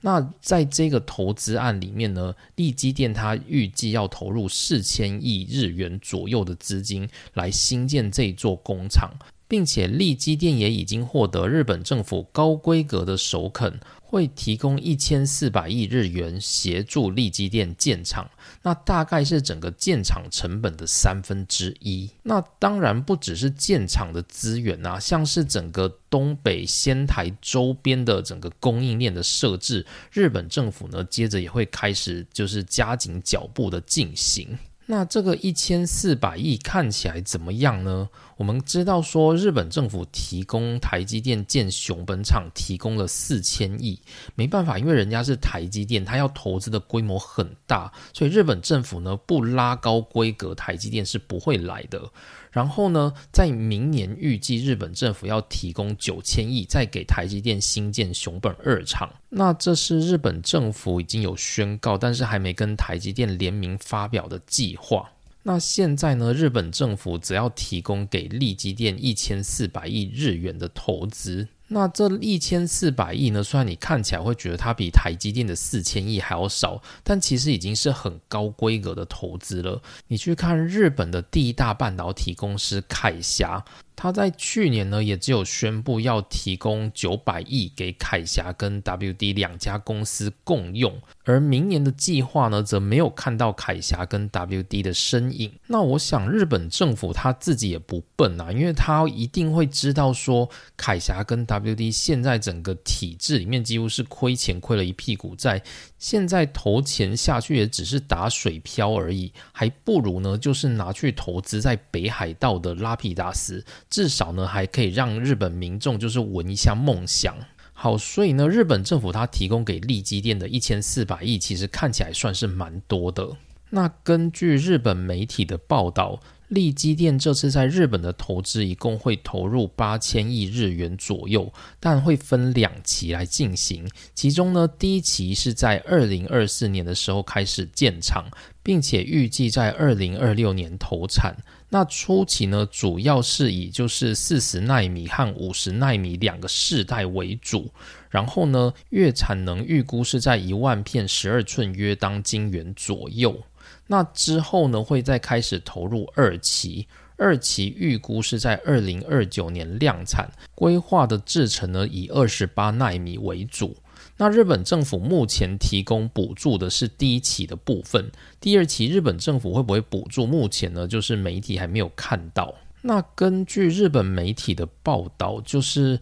那在这个投资案里面呢，利基电它预计要投入四千亿日元左右的资金来新建这座工厂，并且利基电也已经获得日本政府高规格的首肯。会提供一千四百亿日元协助利基电建厂，那大概是整个建厂成本的三分之一。那当然不只是建厂的资源啊，像是整个东北仙台周边的整个供应链的设置，日本政府呢接着也会开始就是加紧脚步的进行。那这个一千四百亿看起来怎么样呢？我们知道说，日本政府提供台积电建熊本厂提供了四千亿，没办法，因为人家是台积电，它要投资的规模很大，所以日本政府呢不拉高规格，台积电是不会来的。然后呢，在明年预计日本政府要提供九千亿，再给台积电新建熊本二厂。那这是日本政府已经有宣告，但是还没跟台积电联名发表的计划。那现在呢？日本政府只要提供给利基电一千四百亿日元的投资。那这一千四百亿呢？虽然你看起来会觉得它比台积电的四千亿还要少，但其实已经是很高规格的投资了。你去看日本的第一大半导体公司凯霞，他在去年呢，也只有宣布要提供九百亿给凯霞跟 WD 两家公司共用，而明年的计划呢，则没有看到凯霞跟 WD 的身影。那我想，日本政府他自己也不笨啊，因为他一定会知道说，凯霞跟 WD 现在整个体制里面几乎是亏钱，亏了一屁股债。现在投钱下去也只是打水漂而已，还不如呢，就是拿去投资在北海道的拉皮达斯，至少呢还可以让日本民众就是闻一下梦想。好，所以呢，日本政府它提供给利基店的一千四百亿，其实看起来算是蛮多的。那根据日本媒体的报道。利基电这次在日本的投资一共会投入八千亿日元左右，但会分两期来进行。其中呢，第一期是在二零二四年的时候开始建厂，并且预计在二零二六年投产。那初期呢，主要是以就是四十纳米和五十纳米两个世代为主。然后呢，月产能预估是在一万片十二寸约当晶圆左右。那之后呢，会再开始投入二期，二期预估是在二零二九年量产，规划的制程呢以二十八纳米为主。那日本政府目前提供补助的是第一期的部分，第二期日本政府会不会补助？目前呢，就是媒体还没有看到。那根据日本媒体的报道，就是。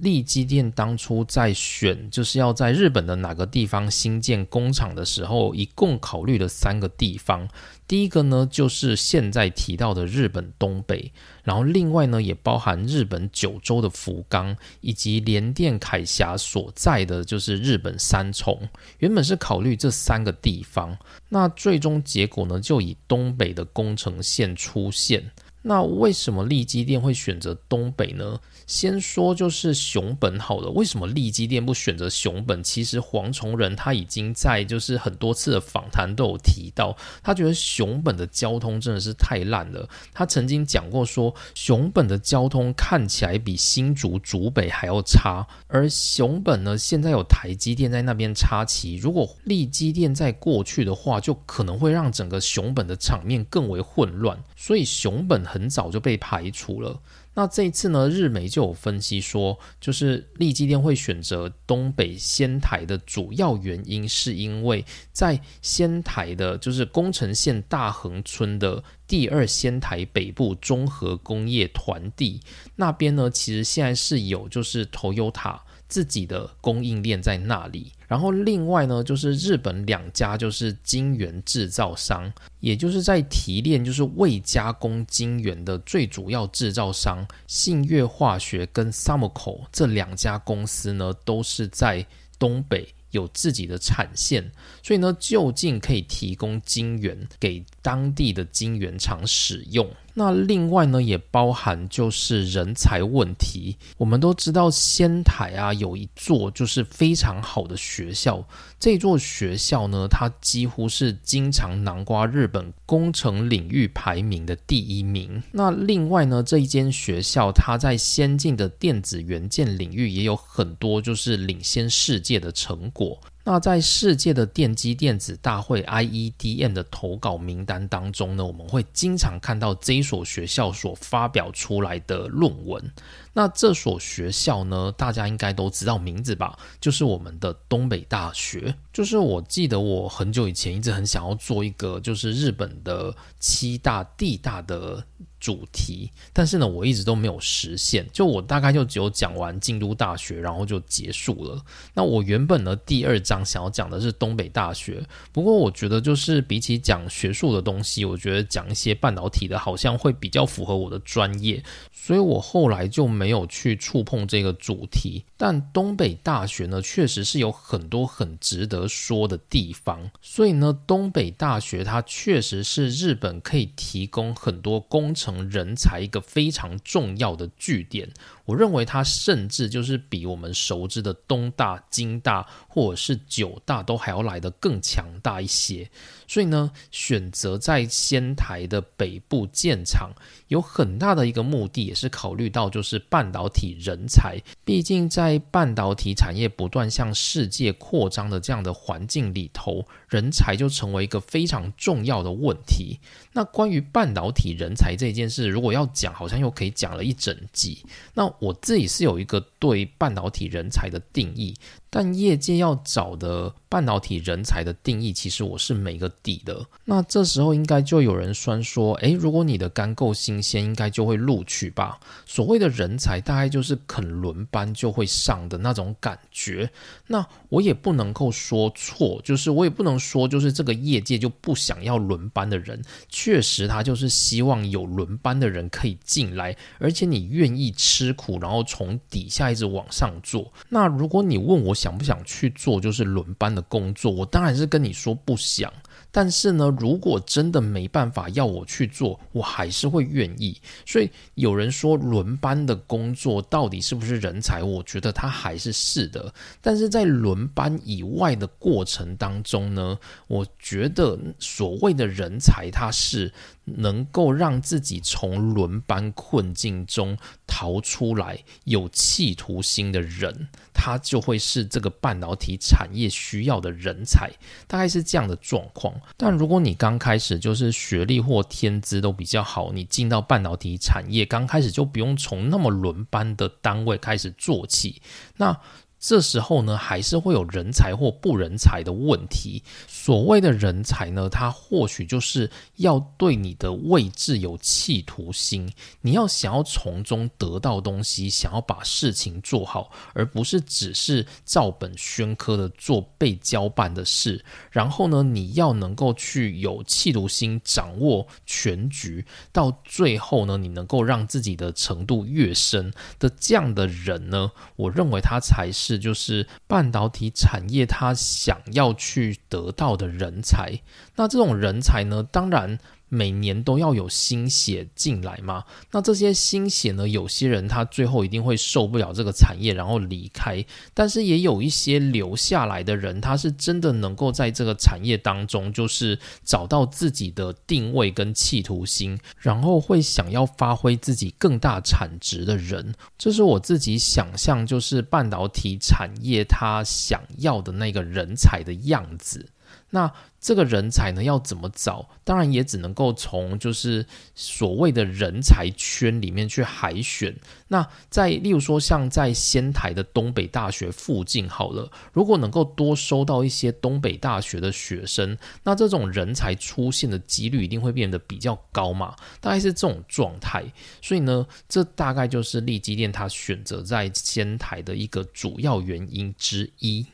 利基电当初在选就是要在日本的哪个地方新建工厂的时候，一共考虑了三个地方。第一个呢，就是现在提到的日本东北，然后另外呢，也包含日本九州的福冈，以及联电海峡所在的就是日本三重。原本是考虑这三个地方，那最终结果呢，就以东北的工程线出现。那为什么利基电会选择东北呢？先说就是熊本好了，为什么利基店不选择熊本？其实黄崇仁他已经在就是很多次的访谈都有提到，他觉得熊本的交通真的是太烂了。他曾经讲过说，熊本的交通看起来比新竹竹北还要差。而熊本呢，现在有台积电在那边插旗，如果利基店再过去的话，就可能会让整个熊本的场面更为混乱。所以熊本很早就被排除了。那这一次呢，日媒就有分析说，就是利基电会选择东北仙台的主要原因，是因为在仙台的，就是宫城县大横村的第二仙台北部综合工业团地那边呢，其实现在是有就是 Toyota。自己的供应链在那里，然后另外呢，就是日本两家就是晶圆制造商，也就是在提炼就是未加工晶圆的最主要制造商信越化学跟 Sumco 这两家公司呢，都是在东北。有自己的产线，所以呢，就近可以提供晶圆给当地的晶圆厂使用。那另外呢，也包含就是人才问题。我们都知道仙台啊，有一座就是非常好的学校。这座学校呢，它几乎是经常囊括日本工程领域排名的第一名。那另外呢，这一间学校它在先进的电子元件领域也有很多就是领先世界的成果。那在世界的电机电子大会 IEDM 的投稿名单当中呢，我们会经常看到这所学校所发表出来的论文。那这所学校呢，大家应该都知道名字吧？就是我们的东北大学。就是我记得我很久以前一直很想要做一个，就是日本的七大地大的。主题，但是呢，我一直都没有实现。就我大概就只有讲完京都大学，然后就结束了。那我原本呢，第二章想要讲的是东北大学。不过我觉得，就是比起讲学术的东西，我觉得讲一些半导体的，好像会比较符合我的专业。所以我后来就没有去触碰这个主题。但东北大学呢，确实是有很多很值得说的地方。所以呢，东北大学它确实是日本可以提供很多工程。人才一个非常重要的据点，我认为它甚至就是比我们熟知的东大、京大或者是九大都还要来得更强大一些。所以呢，选择在仙台的北部建厂，有很大的一个目的，也是考虑到就是半导体人才。毕竟在半导体产业不断向世界扩张的这样的环境里头，人才就成为一个非常重要的问题。那关于半导体人才这件事，如果要讲，好像又可以讲了一整集。那我自己是有一个对半导体人才的定义。但业界要找的半导体人才的定义，其实我是没个底的。那这时候应该就有人酸说：“诶，如果你的肝够新鲜，应该就会录取吧？”所谓的人才，大概就是肯轮班就会上的那种感觉。那我也不能够说错，就是我也不能说，就是这个业界就不想要轮班的人。确实，他就是希望有轮班的人可以进来，而且你愿意吃苦，然后从底下一直往上做。那如果你问我，想不想去做就是轮班的工作？我当然是跟你说不想。但是呢，如果真的没办法要我去做，我还是会愿意。所以有人说轮班的工作到底是不是人才？我觉得他还是是的。但是在轮班以外的过程当中呢，我觉得所谓的人才，他是能够让自己从轮班困境中逃出来、有企图心的人，他就会是这个半导体产业需要的人才。大概是这样的状况。但如果你刚开始就是学历或天资都比较好，你进到半导体产业，刚开始就不用从那么轮班的单位开始做起，那。这时候呢，还是会有人才或不人才的问题。所谓的人才呢，他或许就是要对你的位置有企图心，你要想要从中得到东西，想要把事情做好，而不是只是照本宣科的做被交办的事。然后呢，你要能够去有企图心，掌握全局，到最后呢，你能够让自己的程度越深的这样的人呢，我认为他才是。就是半导体产业，他想要去得到的人才，那这种人才呢，当然。每年都要有新血进来嘛？那这些新血呢？有些人他最后一定会受不了这个产业，然后离开。但是也有一些留下来的人，他是真的能够在这个产业当中，就是找到自己的定位跟企图心，然后会想要发挥自己更大产值的人。这是我自己想象，就是半导体产业他想要的那个人才的样子。那这个人才呢，要怎么找？当然也只能够从就是所谓的人才圈里面去海选。那在例如说，像在仙台的东北大学附近，好了，如果能够多收到一些东北大学的学生，那这种人才出现的几率一定会变得比较高嘛，大概是这种状态。所以呢，这大概就是利基店它选择在仙台的一个主要原因之一。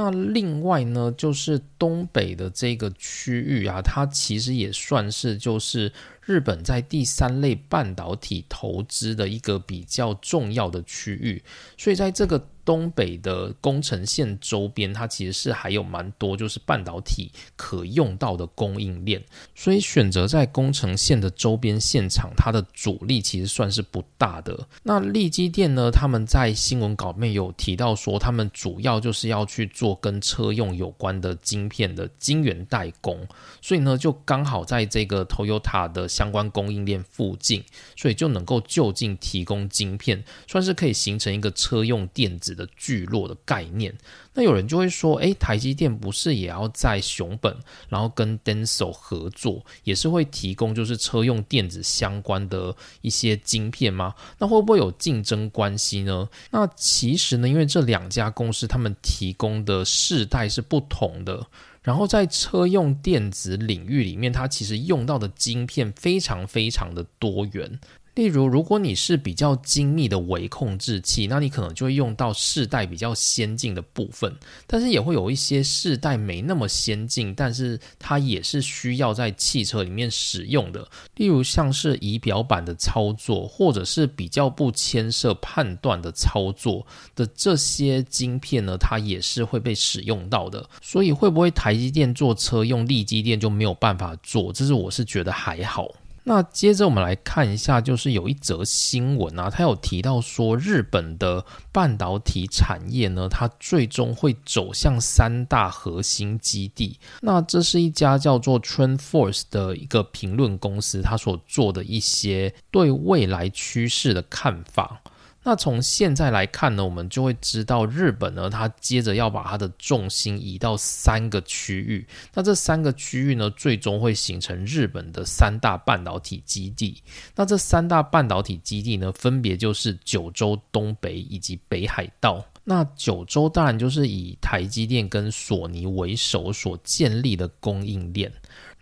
那另外呢，就是东北的这个区域啊，它其实也算是就是日本在第三类半导体投资的一个比较重要的区域，所以在这个。东北的工程线周边，它其实是还有蛮多就是半导体可用到的供应链，所以选择在工程线的周边现场，它的阻力其实算是不大的。那利基电呢，他们在新闻稿面有提到说，他们主要就是要去做跟车用有关的晶片的晶圆代工，所以呢，就刚好在这个 Toyota 的相关供应链附近，所以就能够就近提供晶片，算是可以形成一个车用电子。的聚落的概念，那有人就会说，诶，台积电不是也要在熊本，然后跟 Denso 合作，也是会提供就是车用电子相关的一些晶片吗？那会不会有竞争关系呢？那其实呢，因为这两家公司他们提供的世代是不同的，然后在车用电子领域里面，它其实用到的晶片非常非常的多元。例如，如果你是比较精密的微控制器，那你可能就会用到世代比较先进的部分。但是也会有一些世代没那么先进，但是它也是需要在汽车里面使用的。例如像是仪表板的操作，或者是比较不牵涉判断的操作的这些晶片呢，它也是会被使用到的。所以会不会台积电做车用力积电就没有办法做？这是我是觉得还好。那接着我们来看一下，就是有一则新闻啊，它有提到说，日本的半导体产业呢，它最终会走向三大核心基地。那这是一家叫做 TrendForce 的一个评论公司，它所做的一些对未来趋势的看法。那从现在来看呢，我们就会知道日本呢，它接着要把它的重心移到三个区域。那这三个区域呢，最终会形成日本的三大半导体基地。那这三大半导体基地呢，分别就是九州、东北以及北海道。那九州当然就是以台积电跟索尼为首所建立的供应链。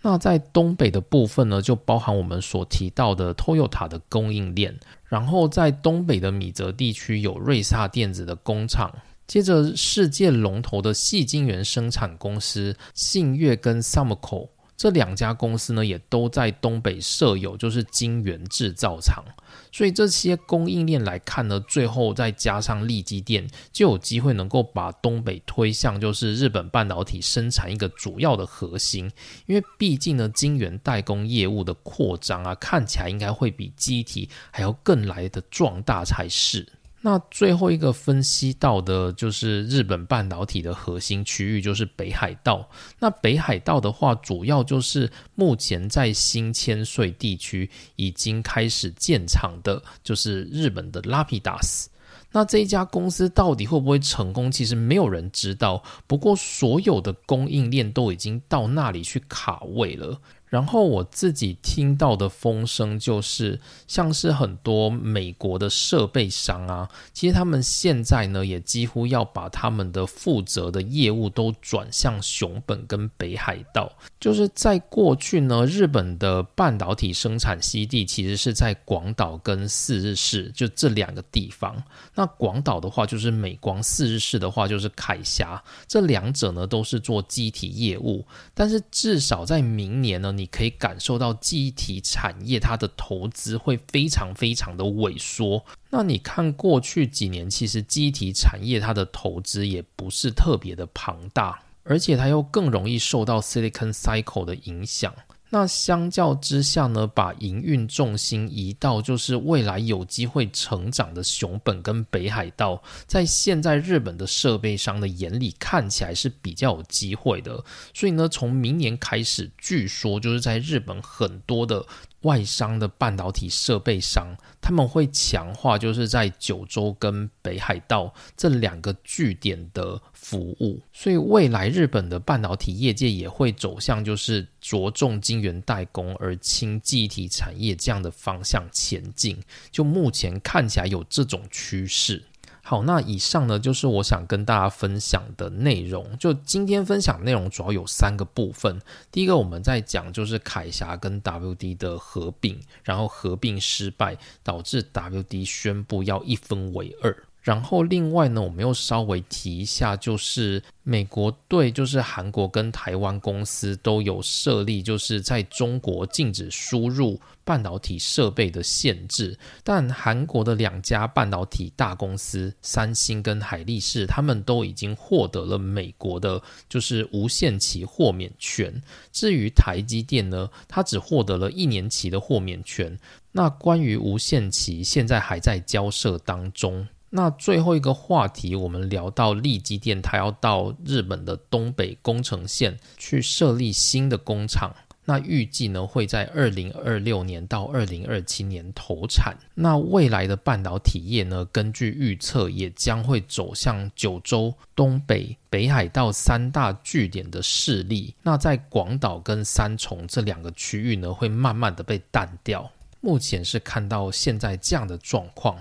那在东北的部分呢，就包含我们所提到的 Toyota 的供应链，然后在东北的米泽地区有瑞萨电子的工厂，接着世界龙头的细晶圆生产公司信越跟 Sumco。这两家公司呢，也都在东北设有就是晶圆制造厂，所以这些供应链来看呢，最后再加上利基电，就有机会能够把东北推向就是日本半导体生产一个主要的核心。因为毕竟呢，晶圆代工业务的扩张啊，看起来应该会比机体还要更来的壮大才是。那最后一个分析到的就是日本半导体的核心区域，就是北海道。那北海道的话，主要就是目前在新千岁地区已经开始建厂的，就是日本的拉皮达斯。那这一家公司到底会不会成功？其实没有人知道。不过所有的供应链都已经到那里去卡位了。然后我自己听到的风声就是，像是很多美国的设备商啊，其实他们现在呢也几乎要把他们的负责的业务都转向熊本跟北海道。就是在过去呢，日本的半导体生产基地其实是在广岛跟四日市，就这两个地方。那广岛的话就是美光，四日市的话就是凯霞，这两者呢都是做机体业务。但是至少在明年呢。你可以感受到记忆体产业它的投资会非常非常的萎缩。那你看过去几年，其实记忆体产业它的投资也不是特别的庞大，而且它又更容易受到 Silicon Cycle 的影响。那相较之下呢，把营运重心移到就是未来有机会成长的熊本跟北海道，在现在日本的设备商的眼里看起来是比较有机会的。所以呢，从明年开始，据说就是在日本很多的。外商的半导体设备商，他们会强化就是在九州跟北海道这两个据点的服务，所以未来日本的半导体业界也会走向就是着重晶圆代工而轻记忆体产业这样的方向前进。就目前看起来有这种趋势。好，那以上呢就是我想跟大家分享的内容。就今天分享内容主要有三个部分。第一个，我们在讲就是凯霞跟 WD 的合并，然后合并失败，导致 WD 宣布要一分为二。然后另外呢，我们又稍微提一下，就是美国对就是韩国跟台湾公司都有设立，就是在中国禁止输入半导体设备的限制。但韩国的两家半导体大公司三星跟海力士，他们都已经获得了美国的就是无限期豁免权。至于台积电呢，它只获得了一年期的豁免权。那关于无限期，现在还在交涉当中。那最后一个话题，我们聊到利基电，它要到日本的东北宫城县去设立新的工厂。那预计呢会在二零二六年到二零二七年投产。那未来的半导体业呢，根据预测也将会走向九州、东北、北海道三大据点的势力。那在广岛跟三重这两个区域呢，会慢慢的被淡掉。目前是看到现在这样的状况。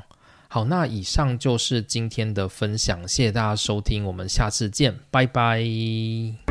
好，那以上就是今天的分享，谢谢大家收听，我们下次见，拜拜。